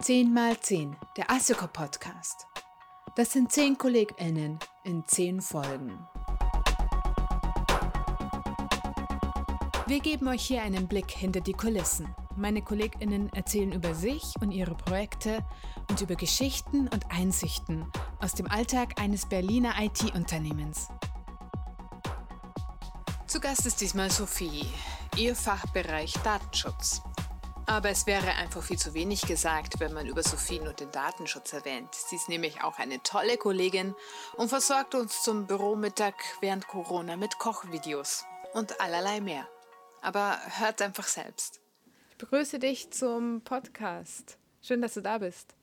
10 mal 10, der ASECO Podcast. Das sind 10 KollegInnen in 10 Folgen. Wir geben euch hier einen Blick hinter die Kulissen. Meine KollegInnen erzählen über sich und ihre Projekte und über Geschichten und Einsichten aus dem Alltag eines Berliner IT-Unternehmens. Zu Gast ist diesmal Sophie, ihr Fachbereich Datenschutz. Aber es wäre einfach viel zu wenig gesagt, wenn man über Sophie nur den Datenschutz erwähnt. Sie ist nämlich auch eine tolle Kollegin und versorgt uns zum Büromittag während Corona mit Kochvideos und allerlei mehr. Aber hört einfach selbst. Ich begrüße dich zum Podcast. Schön, dass du da bist.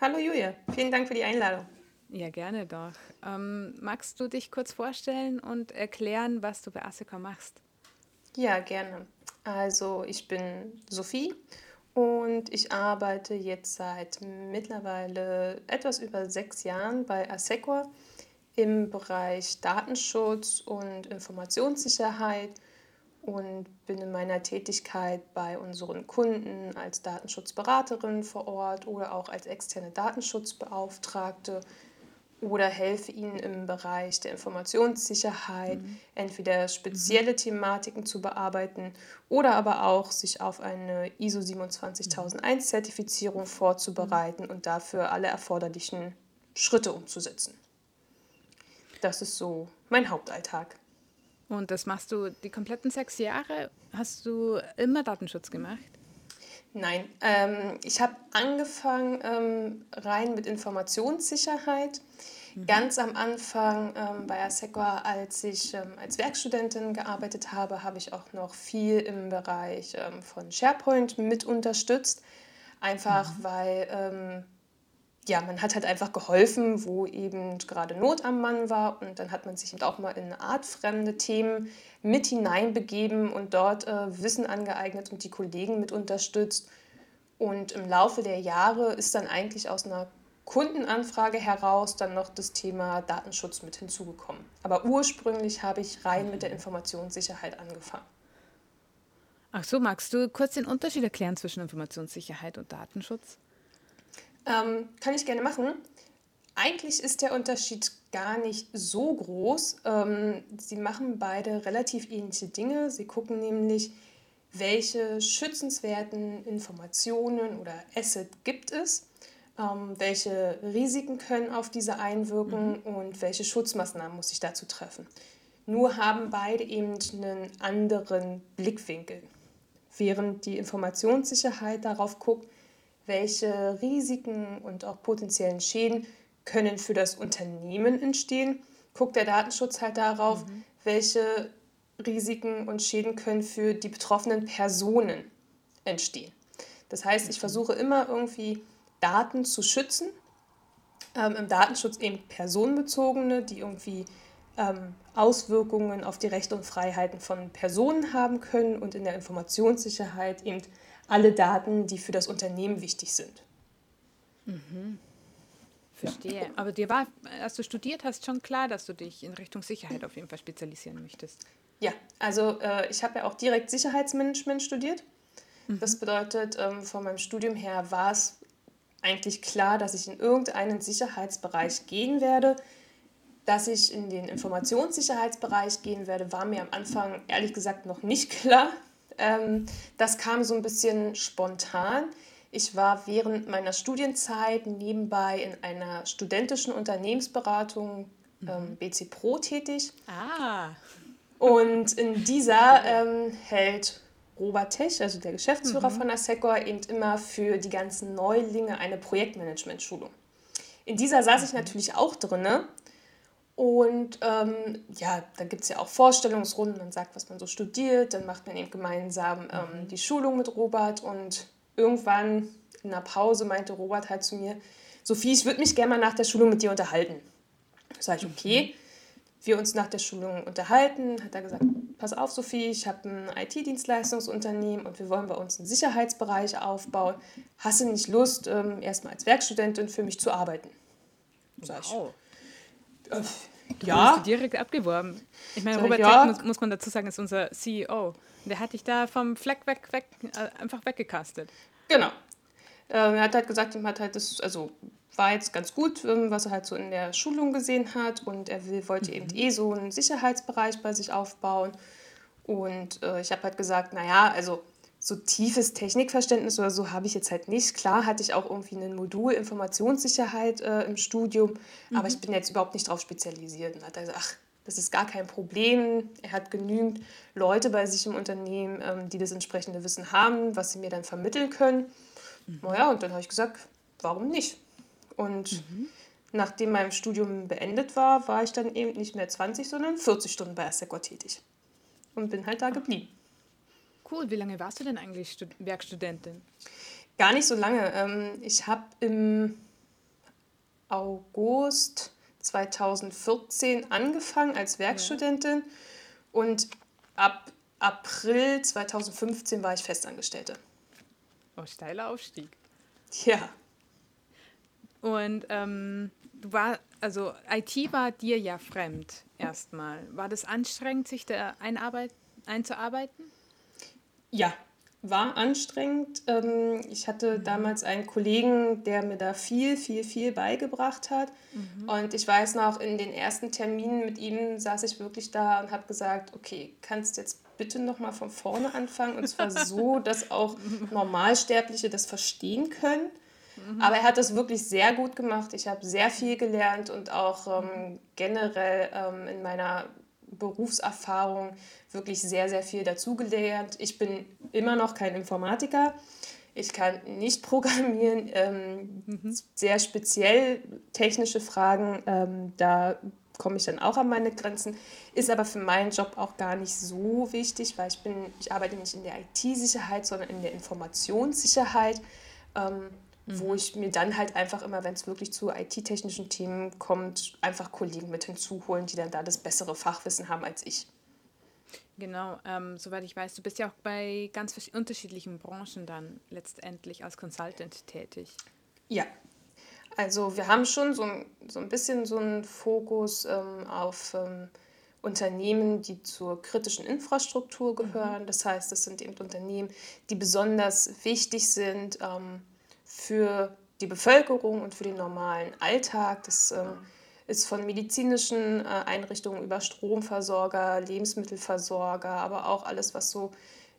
Hallo Julia, vielen Dank für die Einladung. Ja, gerne doch. Ähm, magst du dich kurz vorstellen und erklären, was du bei ASECO machst? Ja, gerne. Also ich bin Sophie und ich arbeite jetzt seit mittlerweile etwas über sechs Jahren bei Asecor im Bereich Datenschutz und Informationssicherheit und bin in meiner Tätigkeit bei unseren Kunden als Datenschutzberaterin vor Ort oder auch als externe Datenschutzbeauftragte oder helfe ihnen im Bereich der Informationssicherheit, mhm. entweder spezielle mhm. Thematiken zu bearbeiten oder aber auch sich auf eine ISO 27001 Zertifizierung vorzubereiten mhm. und dafür alle erforderlichen Schritte umzusetzen. Das ist so mein Hauptalltag. Und das machst du die kompletten sechs Jahre? Hast du immer Datenschutz gemacht? Nein, ähm, ich habe angefangen ähm, rein mit Informationssicherheit. Mhm. Ganz am Anfang ähm, bei Asecua, als ich ähm, als Werkstudentin gearbeitet habe, habe ich auch noch viel im Bereich ähm, von SharePoint mit unterstützt. Einfach mhm. weil ähm, ja, man hat halt einfach geholfen, wo eben gerade Not am Mann war. Und dann hat man sich eben auch mal in artfremde Themen mit hineinbegeben und dort äh, Wissen angeeignet und die Kollegen mit unterstützt. Und im Laufe der Jahre ist dann eigentlich aus einer Kundenanfrage heraus dann noch das Thema Datenschutz mit hinzugekommen. Aber ursprünglich habe ich rein mit der Informationssicherheit angefangen. Ach so, magst du kurz den Unterschied erklären zwischen Informationssicherheit und Datenschutz? Ähm, kann ich gerne machen. Eigentlich ist der Unterschied gar nicht so groß. Ähm, sie machen beide relativ ähnliche Dinge. Sie gucken nämlich, welche schützenswerten Informationen oder Asset gibt es, ähm, welche Risiken können auf diese einwirken mhm. und welche Schutzmaßnahmen muss ich dazu treffen. Nur haben beide eben einen anderen Blickwinkel. Während die Informationssicherheit darauf guckt, welche Risiken und auch potenziellen Schäden können für das Unternehmen entstehen, guckt der Datenschutz halt darauf, mhm. welche Risiken und Schäden können für die betroffenen Personen entstehen. Das heißt, ich versuche immer irgendwie Daten zu schützen, ähm, im Datenschutz eben personenbezogene, die irgendwie ähm, Auswirkungen auf die Rechte und Freiheiten von Personen haben können und in der Informationssicherheit eben alle Daten, die für das Unternehmen wichtig sind. Mhm. Verstehe. Ja. Aber dir war, als du studiert hast, schon klar, dass du dich in Richtung Sicherheit auf jeden Fall spezialisieren möchtest. Ja, also äh, ich habe ja auch direkt Sicherheitsmanagement studiert. Mhm. Das bedeutet, ähm, von meinem Studium her war es eigentlich klar, dass ich in irgendeinen Sicherheitsbereich gehen werde. Dass ich in den Informationssicherheitsbereich gehen werde, war mir am Anfang ehrlich gesagt noch nicht klar. Ähm, das kam so ein bisschen spontan. Ich war während meiner Studienzeit nebenbei in einer studentischen Unternehmensberatung ähm, mhm. BC Pro tätig. Ah. Und in dieser ähm, hält Robert Tech, also der Geschäftsführer mhm. von Assecor, eben immer für die ganzen Neulinge eine Projektmanagement-Schulung. In dieser saß ich mhm. natürlich auch drinne und ähm, ja, da gibt es ja auch Vorstellungsrunden, man sagt, was man so studiert, dann macht man eben gemeinsam ähm, mhm. die Schulung mit Robert und irgendwann in einer Pause meinte Robert halt zu mir, Sophie, ich würde mich gerne mal nach der Schulung mit dir unterhalten. Da sage ich, okay. Mhm. Wir uns nach der Schulung unterhalten, hat er gesagt, pass auf Sophie, ich habe ein IT-Dienstleistungsunternehmen und wir wollen bei uns einen Sicherheitsbereich aufbauen. Hast du nicht Lust, ähm, erstmal als Werkstudentin für mich zu arbeiten? Sag ich, wow. Du ja. Du direkt abgeworben. Ich meine, Robert ja. muss, muss, man dazu sagen, ist unser CEO. Der hat dich da vom Fleck weg, weg äh, einfach weggecastet. Genau. Ähm, er hat halt gesagt, ihm hat halt das, also war jetzt ganz gut, ähm, was er halt so in der Schulung gesehen hat und er will, wollte mhm. eben eh so einen Sicherheitsbereich bei sich aufbauen. Und äh, ich habe halt gesagt, naja, also so tiefes Technikverständnis oder so habe ich jetzt halt nicht. Klar hatte ich auch irgendwie ein Modul Informationssicherheit äh, im Studium, mhm. aber ich bin jetzt überhaupt nicht darauf spezialisiert. Und hat er gesagt, ach, das ist gar kein Problem. Er hat genügend Leute bei sich im Unternehmen, ähm, die das entsprechende Wissen haben, was sie mir dann vermitteln können. Mhm. Naja, und dann habe ich gesagt, warum nicht? Und mhm. nachdem mein Studium beendet war, war ich dann eben nicht mehr 20, sondern 40 Stunden bei Assecor tätig. Und bin halt da geblieben. Cool, wie lange warst du denn eigentlich Stud Werkstudentin? Gar nicht so lange. Ähm, ich habe im August 2014 angefangen als Werkstudentin ja. und ab April 2015 war ich Festangestellte. Oh, steiler Aufstieg. Ja. Und ähm, du war, also IT war dir ja fremd erstmal. War das anstrengend, sich da einarbeit einzuarbeiten? Ja, war anstrengend. Ähm, ich hatte mhm. damals einen Kollegen, der mir da viel, viel, viel beigebracht hat. Mhm. Und ich weiß noch, in den ersten Terminen mit ihm saß ich wirklich da und habe gesagt, okay, kannst jetzt bitte nochmal von vorne anfangen. Und zwar so, dass auch Normalsterbliche das verstehen können. Mhm. Aber er hat das wirklich sehr gut gemacht. Ich habe sehr viel gelernt und auch ähm, generell ähm, in meiner Berufserfahrung wirklich sehr, sehr viel dazugelernt. Ich bin immer noch kein Informatiker. Ich kann nicht programmieren. Ähm, mhm. Sehr speziell technische Fragen, ähm, da komme ich dann auch an meine Grenzen. Ist aber für meinen Job auch gar nicht so wichtig, weil ich bin, ich arbeite nicht in der IT-Sicherheit, sondern in der Informationssicherheit. Ähm, mhm. wo ich mir dann halt einfach immer, wenn es wirklich zu IT-technischen Themen kommt, einfach Kollegen mit hinzuholen, die dann da das bessere Fachwissen haben als ich. Genau, ähm, soweit ich weiß, du bist ja auch bei ganz unterschiedlichen Branchen dann letztendlich als Consultant tätig. Ja, also wir haben schon so ein, so ein bisschen so einen Fokus ähm, auf ähm, Unternehmen, die zur kritischen Infrastruktur gehören. Mhm. Das heißt, das sind eben Unternehmen, die besonders wichtig sind ähm, für die Bevölkerung und für den normalen Alltag. Das äh, ist von medizinischen äh, Einrichtungen über Stromversorger, Lebensmittelversorger, aber auch alles, was so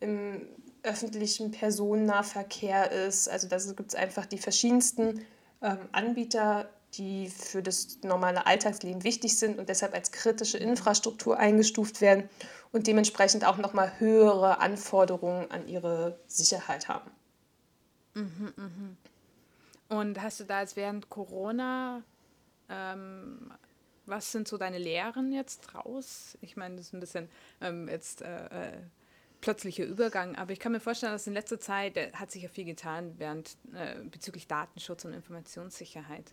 im öffentlichen Personennahverkehr ist. Also da gibt es einfach die verschiedensten ähm, Anbieter, die für das normale Alltagsleben wichtig sind und deshalb als kritische Infrastruktur eingestuft werden und dementsprechend auch nochmal höhere Anforderungen an ihre Sicherheit haben. Mhm, mhm. Und hast du da jetzt während Corona, ähm, was sind so deine Lehren jetzt raus? Ich meine, das ist ein bisschen ähm, jetzt äh, äh, plötzlicher Übergang, aber ich kann mir vorstellen, dass in letzter Zeit äh, hat sich ja viel getan während äh, bezüglich Datenschutz und Informationssicherheit.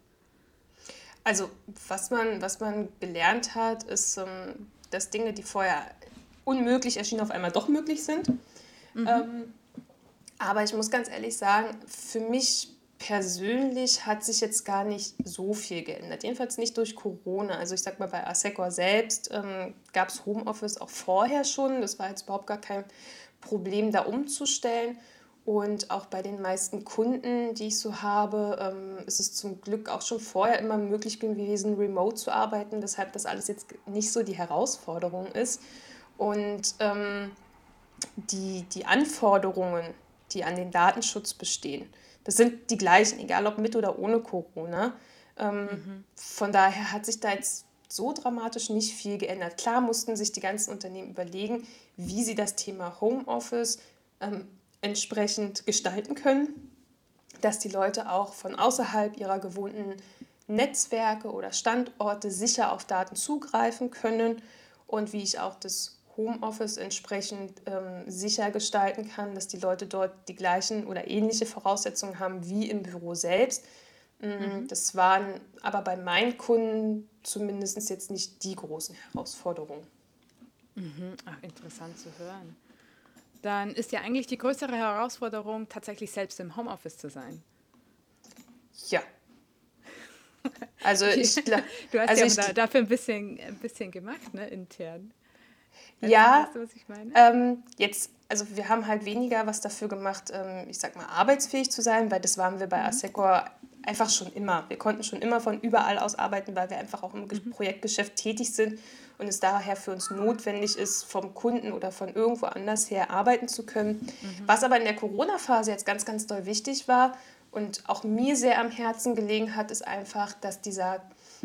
Also was man, was man gelernt hat, ist, ähm, dass Dinge, die vorher unmöglich erschienen, auf einmal doch möglich sind. Mhm. Aber ich muss ganz ehrlich sagen, für mich persönlich hat sich jetzt gar nicht so viel geändert. Jedenfalls nicht durch Corona. Also ich sag mal, bei Asecor selbst ähm, gab es Homeoffice auch vorher schon. Das war jetzt überhaupt gar kein Problem, da umzustellen. Und auch bei den meisten Kunden, die ich so habe, ähm, ist es zum Glück auch schon vorher immer möglich gewesen, remote zu arbeiten, weshalb das alles jetzt nicht so die Herausforderung ist. Und ähm, die, die Anforderungen, die an den Datenschutz bestehen. Das sind die gleichen, egal ob mit oder ohne Corona. Ähm, mhm. Von daher hat sich da jetzt so dramatisch nicht viel geändert. Klar mussten sich die ganzen Unternehmen überlegen, wie sie das Thema Homeoffice ähm, entsprechend gestalten können, dass die Leute auch von außerhalb ihrer gewohnten Netzwerke oder Standorte sicher auf Daten zugreifen können und wie ich auch das Homeoffice entsprechend ähm, sicher gestalten kann, dass die Leute dort die gleichen oder ähnliche Voraussetzungen haben wie im Büro selbst. Mm, mhm. Das waren aber bei meinen Kunden zumindest jetzt nicht die großen Herausforderungen. Mhm. Ach, interessant zu hören. Dann ist ja eigentlich die größere Herausforderung, tatsächlich selbst im Homeoffice zu sein. Ja. Also ich Du hast also ja dafür ein bisschen, ein bisschen gemacht, ne, intern. Ja, weißt du, was ich meine? Ähm, jetzt, also wir haben halt weniger was dafür gemacht, ähm, ich sag mal, arbeitsfähig zu sein, weil das waren wir bei mhm. Asecor einfach schon immer. Wir konnten schon immer von überall aus arbeiten, weil wir einfach auch im mhm. Projektgeschäft tätig sind und es daher für uns notwendig ist, vom Kunden oder von irgendwo anders her arbeiten zu können. Mhm. Was aber in der Corona-Phase jetzt ganz, ganz doll wichtig war und auch mir sehr am Herzen gelegen hat, ist einfach, dass dieser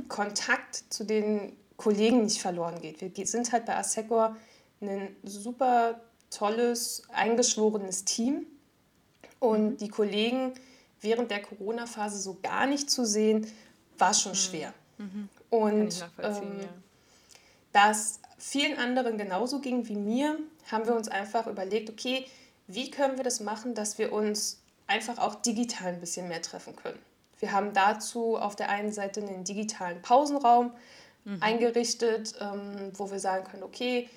Kontakt zu den Kollegen nicht verloren geht. Wir sind halt bei Assecor ein super tolles, eingeschworenes Team und mhm. die Kollegen während der Corona-Phase so gar nicht zu sehen, war schon mhm. schwer. Mhm. Und ähm, ja. da es vielen anderen genauso ging wie mir, haben wir uns einfach überlegt, okay, wie können wir das machen, dass wir uns einfach auch digital ein bisschen mehr treffen können. Wir haben dazu auf der einen Seite einen digitalen Pausenraum mhm. eingerichtet, ähm, wo wir sagen können, okay,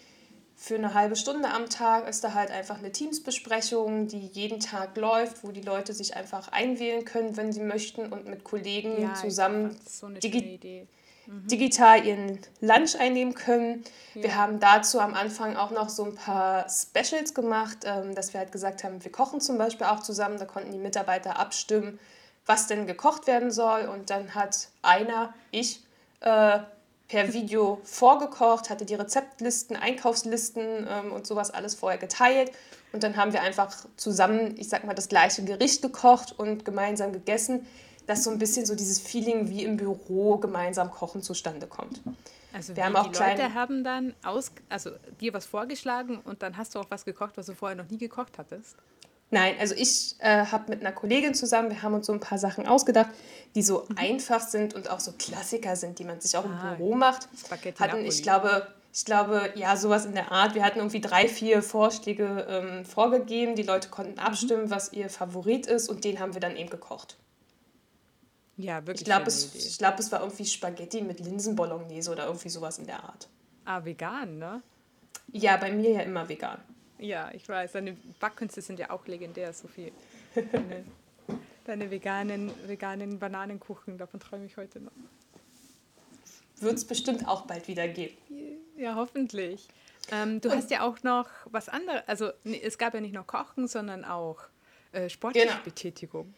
für eine halbe Stunde am Tag ist da halt einfach eine Teamsbesprechung, die jeden Tag läuft, wo die Leute sich einfach einwählen können, wenn sie möchten und mit Kollegen ja, zusammen so digi mhm. digital ihren Lunch einnehmen können. Ja. Wir haben dazu am Anfang auch noch so ein paar Specials gemacht, ähm, dass wir halt gesagt haben, wir kochen zum Beispiel auch zusammen. Da konnten die Mitarbeiter abstimmen, was denn gekocht werden soll. Und dann hat einer, ich, äh, per Video vorgekocht, hatte die Rezeptlisten, Einkaufslisten ähm, und sowas alles vorher geteilt. Und dann haben wir einfach zusammen, ich sag mal, das gleiche Gericht gekocht und gemeinsam gegessen, dass so ein bisschen so dieses Feeling wie im Büro gemeinsam kochen zustande kommt. Also wir haben auch die Leute haben dann aus, also dir was vorgeschlagen und dann hast du auch was gekocht, was du vorher noch nie gekocht hattest? Nein, also ich äh, habe mit einer Kollegin zusammen, wir haben uns so ein paar Sachen ausgedacht, die so mhm. einfach sind und auch so Klassiker sind, die man sich auch ah, im Büro macht. Spaghetti hatten, ich glaube, ich glaube, ja, sowas in der Art. Wir hatten irgendwie drei, vier Vorschläge ähm, vorgegeben. Die Leute konnten mhm. abstimmen, mhm. was ihr Favorit ist und den haben wir dann eben gekocht. Ja, wirklich. Ich glaube, es, glaub, es war irgendwie Spaghetti mit Linsenbolognese oder irgendwie sowas in der Art. Ah, vegan, ne? Ja, bei mir ja immer vegan. Ja, ich weiß. Deine Backkünste sind ja auch legendär, Sophie. Deine, deine veganen, veganen Bananenkuchen, davon träume ich heute noch. Wird es bestimmt auch bald wieder geben. Ja, hoffentlich. Ähm, du Und hast ja auch noch was anderes, also es gab ja nicht nur Kochen, sondern auch äh, sportliche genau. Betätigung.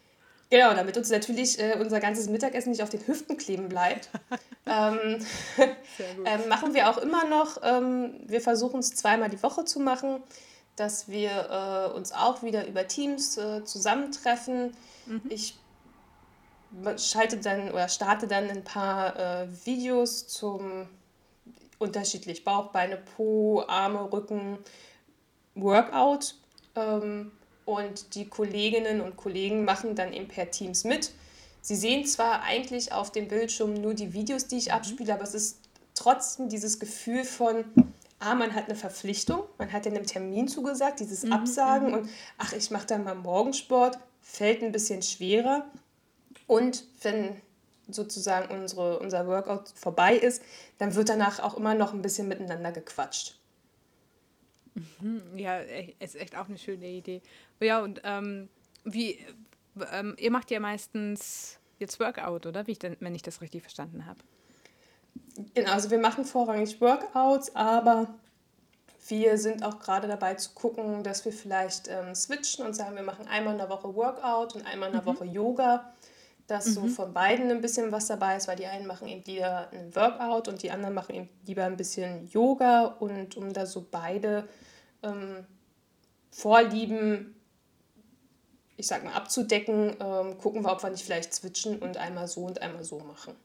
Genau, damit uns natürlich äh, unser ganzes Mittagessen nicht auf den Hüften kleben bleibt, ähm, ähm, machen wir auch immer noch, ähm, wir versuchen es zweimal die Woche zu machen dass wir äh, uns auch wieder über Teams äh, zusammentreffen. Mhm. Ich schalte dann oder starte dann ein paar äh, Videos zum unterschiedlich Bauch, Beine, Po, Arme, Rücken, Workout. Ähm, und die Kolleginnen und Kollegen machen dann eben per Teams mit. Sie sehen zwar eigentlich auf dem Bildschirm nur die Videos, die ich mhm. abspiele, aber es ist trotzdem dieses Gefühl von, ah, man hat eine Verpflichtung, man hat ja einem Termin zugesagt, dieses mhm. Absagen mhm. und ach, ich mache dann mal Morgensport, fällt ein bisschen schwerer. Und wenn sozusagen unsere, unser Workout vorbei ist, dann wird danach auch immer noch ein bisschen miteinander gequatscht. Mhm. Ja, ist echt auch eine schöne Idee. Ja, und ähm, wie, ähm, ihr macht ja meistens jetzt Workout, oder? Wie ich denn, wenn ich das richtig verstanden habe. Genau, also wir machen vorrangig Workouts, aber wir sind auch gerade dabei zu gucken, dass wir vielleicht ähm, switchen und sagen, wir machen einmal in der Woche Workout und einmal in der mhm. Woche Yoga, dass mhm. so von beiden ein bisschen was dabei ist, weil die einen machen eben lieber ein Workout und die anderen machen eben lieber ein bisschen Yoga und um da so beide ähm, Vorlieben, ich sag mal, abzudecken, ähm, gucken wir, ob wir nicht vielleicht switchen und einmal so und einmal so machen.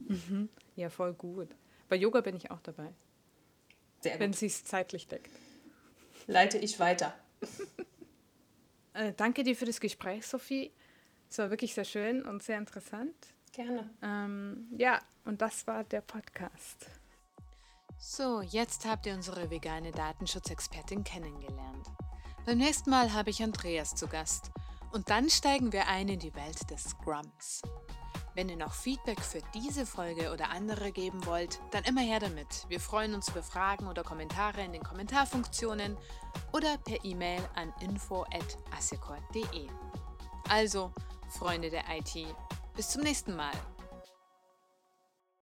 Mhm. Ja, voll gut. Bei Yoga bin ich auch dabei. Sehr gut. Wenn sie es zeitlich deckt. Leite ich weiter. äh, danke dir für das Gespräch, Sophie. Es war wirklich sehr schön und sehr interessant. Gerne. Ähm, ja, und das war der Podcast. So, jetzt habt ihr unsere vegane Datenschutzexpertin kennengelernt. Beim nächsten Mal habe ich Andreas zu Gast. Und dann steigen wir ein in die Welt des Scrums. Wenn ihr noch Feedback für diese Folge oder andere geben wollt, dann immer her damit. Wir freuen uns über Fragen oder Kommentare in den Kommentarfunktionen oder per E-Mail an info.assecor.de. Also, Freunde der IT, bis zum nächsten Mal.